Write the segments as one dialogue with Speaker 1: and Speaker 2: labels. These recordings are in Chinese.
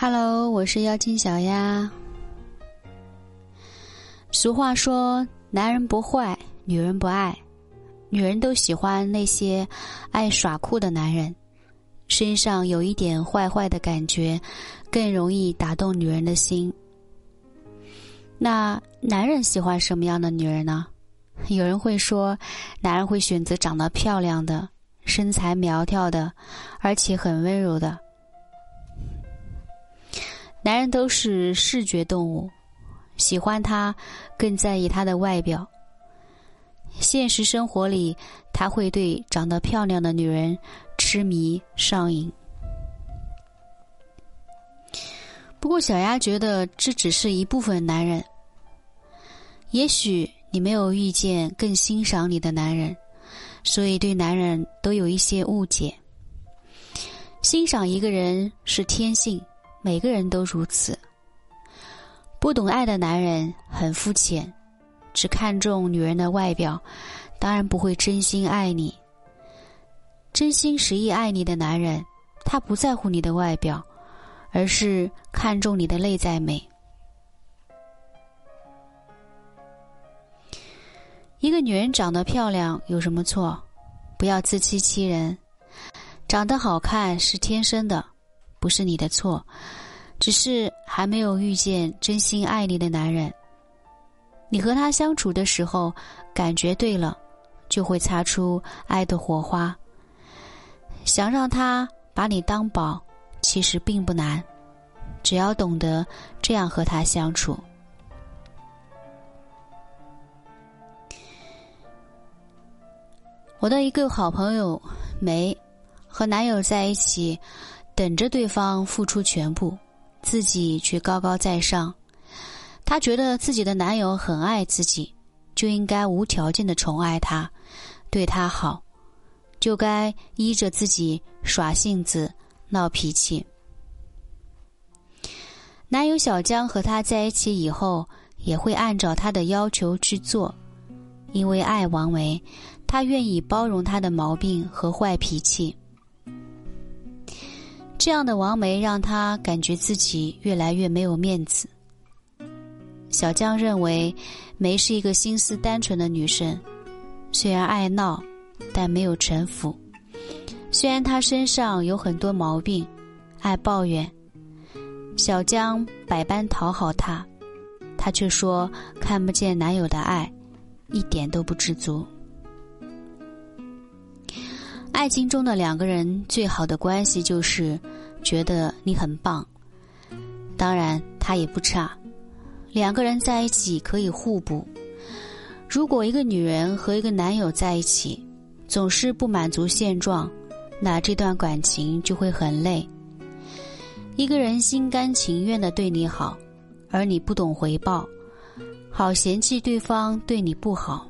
Speaker 1: Hello，我是妖精小丫。俗话说，男人不坏，女人不爱，女人都喜欢那些爱耍酷的男人，身上有一点坏坏的感觉，更容易打动女人的心。那男人喜欢什么样的女人呢？有人会说，男人会选择长得漂亮的、身材苗条的，而且很温柔的。男人都是视觉动物，喜欢他，更在意他的外表。现实生活里，他会对长得漂亮的女人痴迷上瘾。不过，小丫觉得这只是一部分男人。也许你没有遇见更欣赏你的男人，所以对男人都有一些误解。欣赏一个人是天性。每个人都如此。不懂爱的男人很肤浅，只看重女人的外表，当然不会真心爱你。真心实意爱你的男人，他不在乎你的外表，而是看重你的内在美。一个女人长得漂亮有什么错？不要自欺欺人，长得好看是天生的。不是你的错，只是还没有遇见真心爱你的男人。你和他相处的时候，感觉对了，就会擦出爱的火花。想让他把你当宝，其实并不难，只要懂得这样和他相处。我的一个好朋友梅，和男友在一起。等着对方付出全部，自己却高高在上。她觉得自己的男友很爱自己，就应该无条件的宠爱他，对他好，就该依着自己耍性子、闹脾气。男友小江和她在一起以后，也会按照她的要求去做，因为爱王维，他愿意包容他的毛病和坏脾气。这样的王梅让他感觉自己越来越没有面子。小江认为梅是一个心思单纯的女生，虽然爱闹，但没有城府。虽然她身上有很多毛病，爱抱怨，小江百般讨好她，她却说看不见男友的爱，一点都不知足。爱情中的两个人最好的关系就是觉得你很棒，当然他也不差。两个人在一起可以互补。如果一个女人和一个男友在一起，总是不满足现状，那这段感情就会很累。一个人心甘情愿的对你好，而你不懂回报，好嫌弃对方对你不好。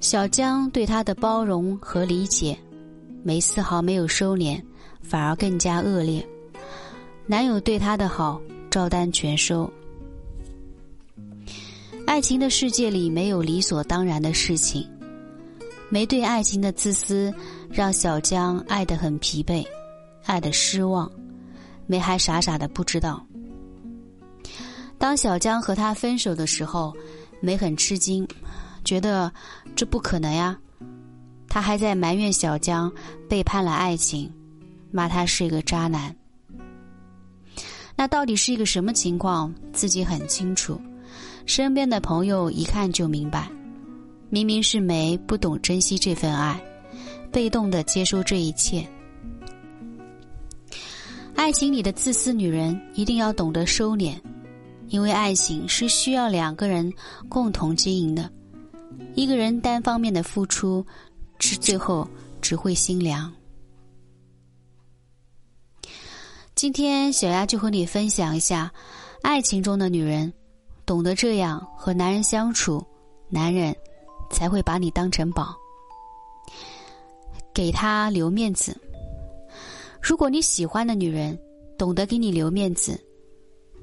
Speaker 1: 小江对他的包容和理解，没丝毫没有收敛，反而更加恶劣。男友对她的好，照单全收。爱情的世界里没有理所当然的事情。没对爱情的自私，让小江爱得很疲惫，爱得失望。梅还傻傻的不知道。当小江和他分手的时候，梅很吃惊。觉得这不可能呀，他还在埋怨小江背叛了爱情，骂他是一个渣男。那到底是一个什么情况？自己很清楚，身边的朋友一看就明白，明明是梅不懂珍惜这份爱，被动的接收这一切。爱情里的自私女人一定要懂得收敛，因为爱情是需要两个人共同经营的。一个人单方面的付出，只最后只会心凉。今天小丫就和你分享一下，爱情中的女人懂得这样和男人相处，男人才会把你当成宝，给他留面子。如果你喜欢的女人懂得给你留面子，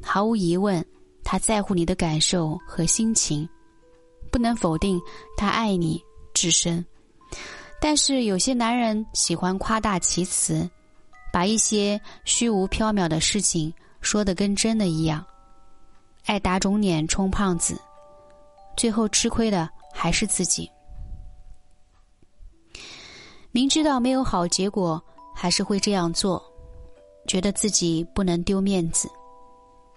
Speaker 1: 毫无疑问，她在乎你的感受和心情。不能否定他爱你至深，但是有些男人喜欢夸大其词，把一些虚无缥缈的事情说得跟真的一样，爱打肿脸充胖子，最后吃亏的还是自己。明知道没有好结果，还是会这样做，觉得自己不能丢面子，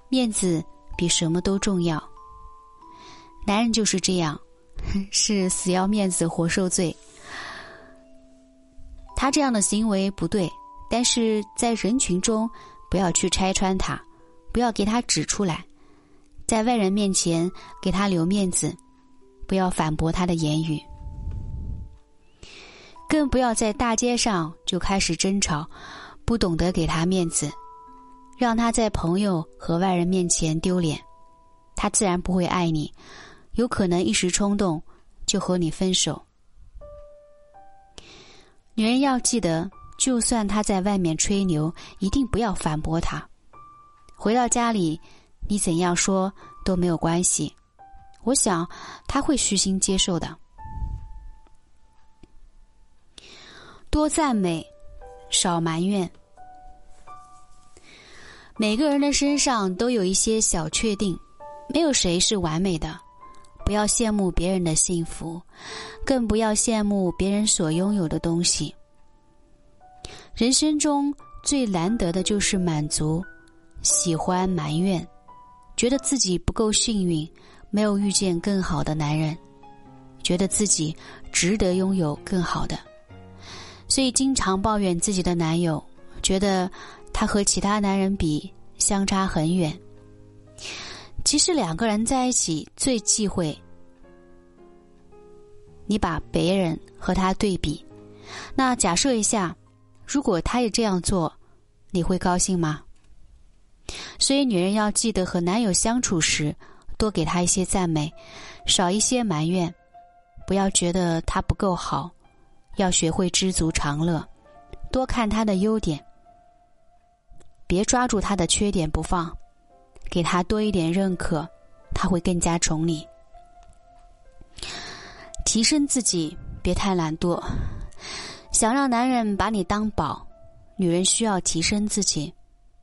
Speaker 1: 面子比什么都重要。男人就是这样，是死要面子活受罪。他这样的行为不对，但是在人群中不要去拆穿他，不要给他指出来，在外人面前给他留面子，不要反驳他的言语。更不要在大街上就开始争吵，不懂得给他面子，让他在朋友和外人面前丢脸，他自然不会爱你，有可能一时冲动就和你分手。女人要记得，就算他在外面吹牛，一定不要反驳他。回到家里，你怎样说都没有关系，我想他会虚心接受的。多赞美，少埋怨。每个人的身上都有一些小确定，没有谁是完美的。不要羡慕别人的幸福，更不要羡慕别人所拥有的东西。人生中最难得的就是满足，喜欢埋怨，觉得自己不够幸运，没有遇见更好的男人，觉得自己值得拥有更好的。所以经常抱怨自己的男友，觉得他和其他男人比相差很远。其实两个人在一起最忌讳你把别人和他对比。那假设一下，如果他也这样做，你会高兴吗？所以女人要记得和男友相处时，多给他一些赞美，少一些埋怨，不要觉得他不够好。要学会知足常乐，多看他的优点，别抓住他的缺点不放，给他多一点认可，他会更加宠你。提升自己，别太懒惰。想让男人把你当宝，女人需要提升自己，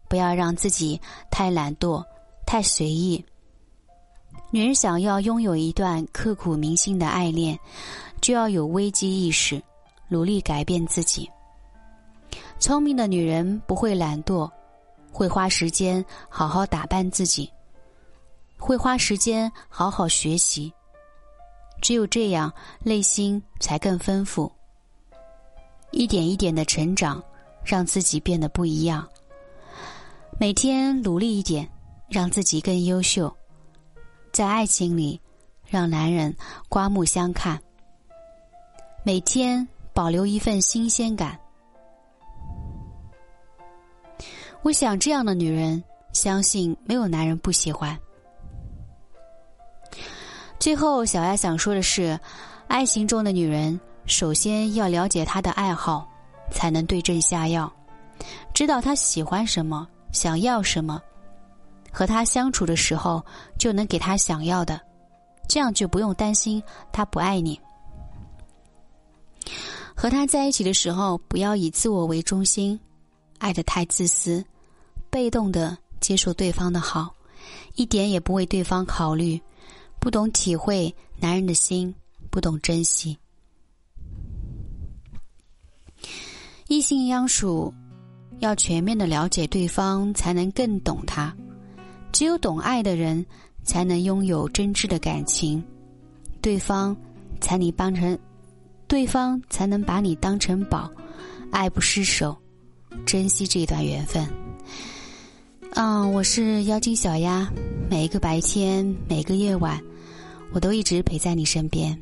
Speaker 1: 不要让自己太懒惰、太随意。女人想要拥有一段刻骨铭心的爱恋，就要有危机意识。努力改变自己。聪明的女人不会懒惰，会花时间好好打扮自己，会花时间好好学习。只有这样，内心才更丰富。一点一点的成长，让自己变得不一样。每天努力一点，让自己更优秀。在爱情里，让男人刮目相看。每天。保留一份新鲜感，我想这样的女人，相信没有男人不喜欢。最后，小丫想说的是，爱情中的女人，首先要了解她的爱好，才能对症下药，知道她喜欢什么，想要什么，和她相处的时候就能给她想要的，这样就不用担心她不爱你。和他在一起的时候，不要以自我为中心，爱的太自私，被动的接受对方的好，一点也不为对方考虑，不懂体会男人的心，不懂珍惜。异性相处，要全面的了解对方，才能更懂他。只有懂爱的人，才能拥有真挚的感情，对方才你帮成。对方才能把你当成宝，爱不释手，珍惜这段缘分。嗯，我是妖精小丫，每一个白天，每一个夜晚，我都一直陪在你身边。